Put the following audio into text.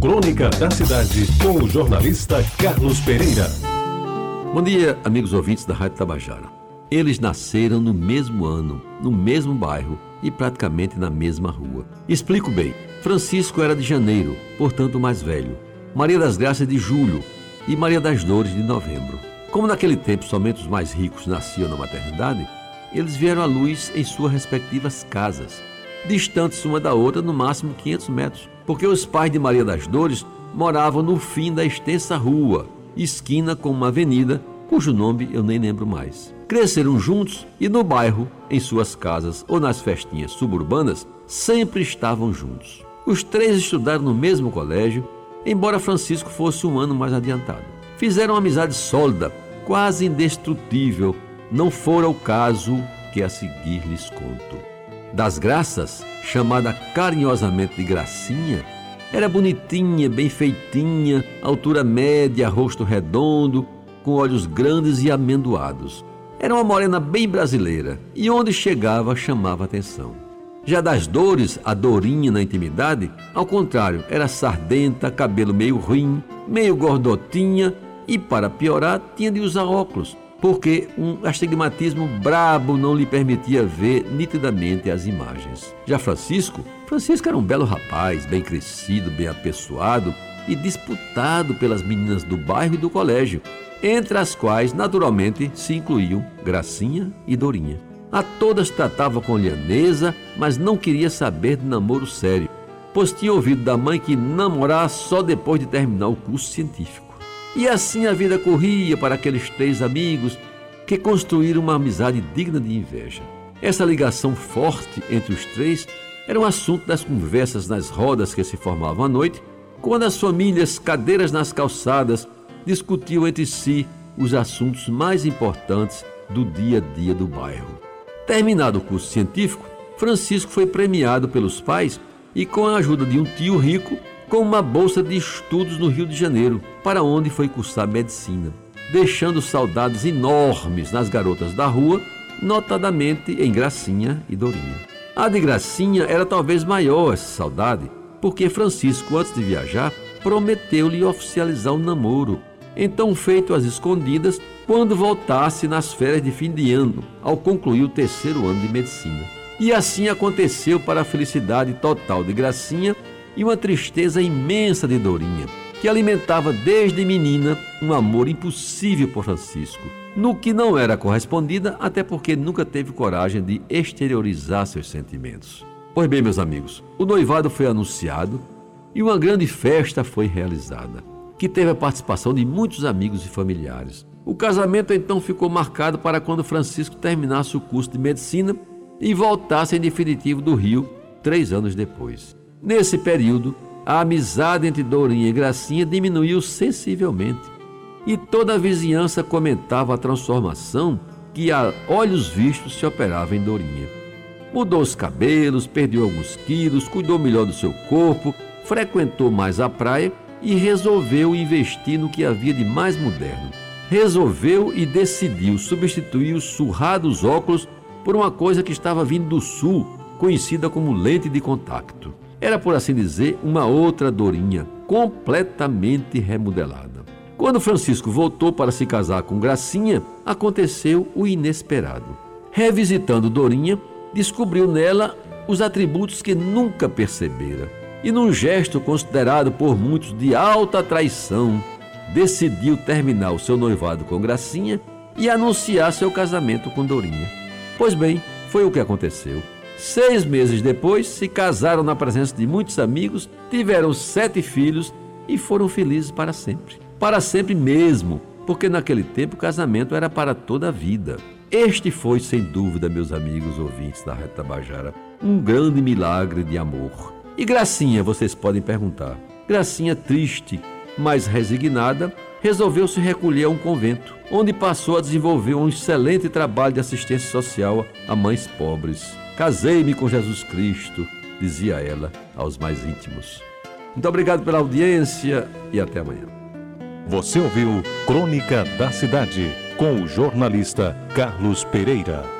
Crônica da Cidade, com o jornalista Carlos Pereira. Bom dia, amigos ouvintes da Rádio Tabajara. Eles nasceram no mesmo ano, no mesmo bairro e praticamente na mesma rua. Explico bem. Francisco era de janeiro, portanto mais velho. Maria das Graças de julho e Maria das Dores de novembro. Como naquele tempo somente os mais ricos nasciam na maternidade, eles vieram à luz em suas respectivas casas, distantes uma da outra no máximo 500 metros, porque os pais de Maria das Dores moravam no fim da extensa rua, esquina com uma avenida cujo nome eu nem lembro mais. Cresceram juntos e no bairro, em suas casas ou nas festinhas suburbanas, sempre estavam juntos. Os três estudaram no mesmo colégio, embora Francisco fosse um ano mais adiantado. Fizeram uma amizade sólida, quase indestrutível. Não fora o caso que a seguir lhes conto das Graças, chamada carinhosamente de Gracinha, era bonitinha, bem feitinha, altura média, rosto redondo, com olhos grandes e amendoados. Era uma morena bem brasileira e onde chegava chamava atenção. Já das dores, a Dorinha na intimidade, ao contrário, era sardenta, cabelo meio ruim, meio gordotinha e, para piorar, tinha de usar óculos, porque um astigmatismo brabo não lhe permitia ver nitidamente as imagens. Já Francisco, Francisco era um belo rapaz, bem crescido, bem apessoado e disputado pelas meninas do bairro e do colégio, entre as quais, naturalmente, se incluíam Gracinha e Dorinha. A todas tratava com lianeza, mas não queria saber de namoro sério, pois tinha ouvido da mãe que namorar só depois de terminar o curso científico. E assim a vida corria para aqueles três amigos que construíram uma amizade digna de inveja. Essa ligação forte entre os três era um assunto das conversas nas rodas que se formavam à noite, quando as famílias, cadeiras nas calçadas, discutiam entre si os assuntos mais importantes do dia a dia do bairro. Terminado o curso científico, Francisco foi premiado pelos pais e, com a ajuda de um tio rico, com uma bolsa de estudos no Rio de Janeiro, para onde foi cursar medicina, deixando saudades enormes nas garotas da rua, notadamente em Gracinha e Dorinha. A de Gracinha era talvez maior essa saudade, porque Francisco, antes de viajar, prometeu-lhe oficializar o namoro, então feito às escondidas, quando voltasse nas férias de fim de ano, ao concluir o terceiro ano de medicina. E assim aconteceu para a felicidade total de Gracinha e uma tristeza imensa de Dorinha, que alimentava desde menina um amor impossível por Francisco, no que não era correspondida, até porque nunca teve coragem de exteriorizar seus sentimentos. Pois bem, meus amigos, o noivado foi anunciado e uma grande festa foi realizada, que teve a participação de muitos amigos e familiares. O casamento então ficou marcado para quando Francisco terminasse o curso de medicina e voltasse em definitivo do Rio três anos depois. Nesse período, a amizade entre Dourinha e Gracinha diminuiu sensivelmente e toda a vizinhança comentava a transformação que a olhos vistos se operava em Dourinha. Mudou os cabelos, perdeu alguns quilos, cuidou melhor do seu corpo, frequentou mais a praia e resolveu investir no que havia de mais moderno. Resolveu e decidiu substituir os surrados óculos por uma coisa que estava vindo do sul, conhecida como lente de contato. Era, por assim dizer, uma outra Dorinha, completamente remodelada. Quando Francisco voltou para se casar com Gracinha, aconteceu o inesperado. Revisitando Dorinha, descobriu nela os atributos que nunca percebera. E num gesto considerado por muitos de alta traição, decidiu terminar o seu noivado com Gracinha e anunciar seu casamento com Dorinha. Pois bem, foi o que aconteceu. Seis meses depois, se casaram na presença de muitos amigos, tiveram sete filhos e foram felizes para sempre. Para sempre mesmo, porque naquele tempo o casamento era para toda a vida. Este foi, sem dúvida, meus amigos ouvintes da Reta Tabajara, um grande milagre de amor. E Gracinha, vocês podem perguntar. Gracinha, triste, mas resignada, resolveu se recolher a um convento, onde passou a desenvolver um excelente trabalho de assistência social a mães pobres. Casei-me com Jesus Cristo, dizia ela aos mais íntimos. Muito obrigado pela audiência e até amanhã. Você ouviu Crônica da Cidade com o jornalista Carlos Pereira.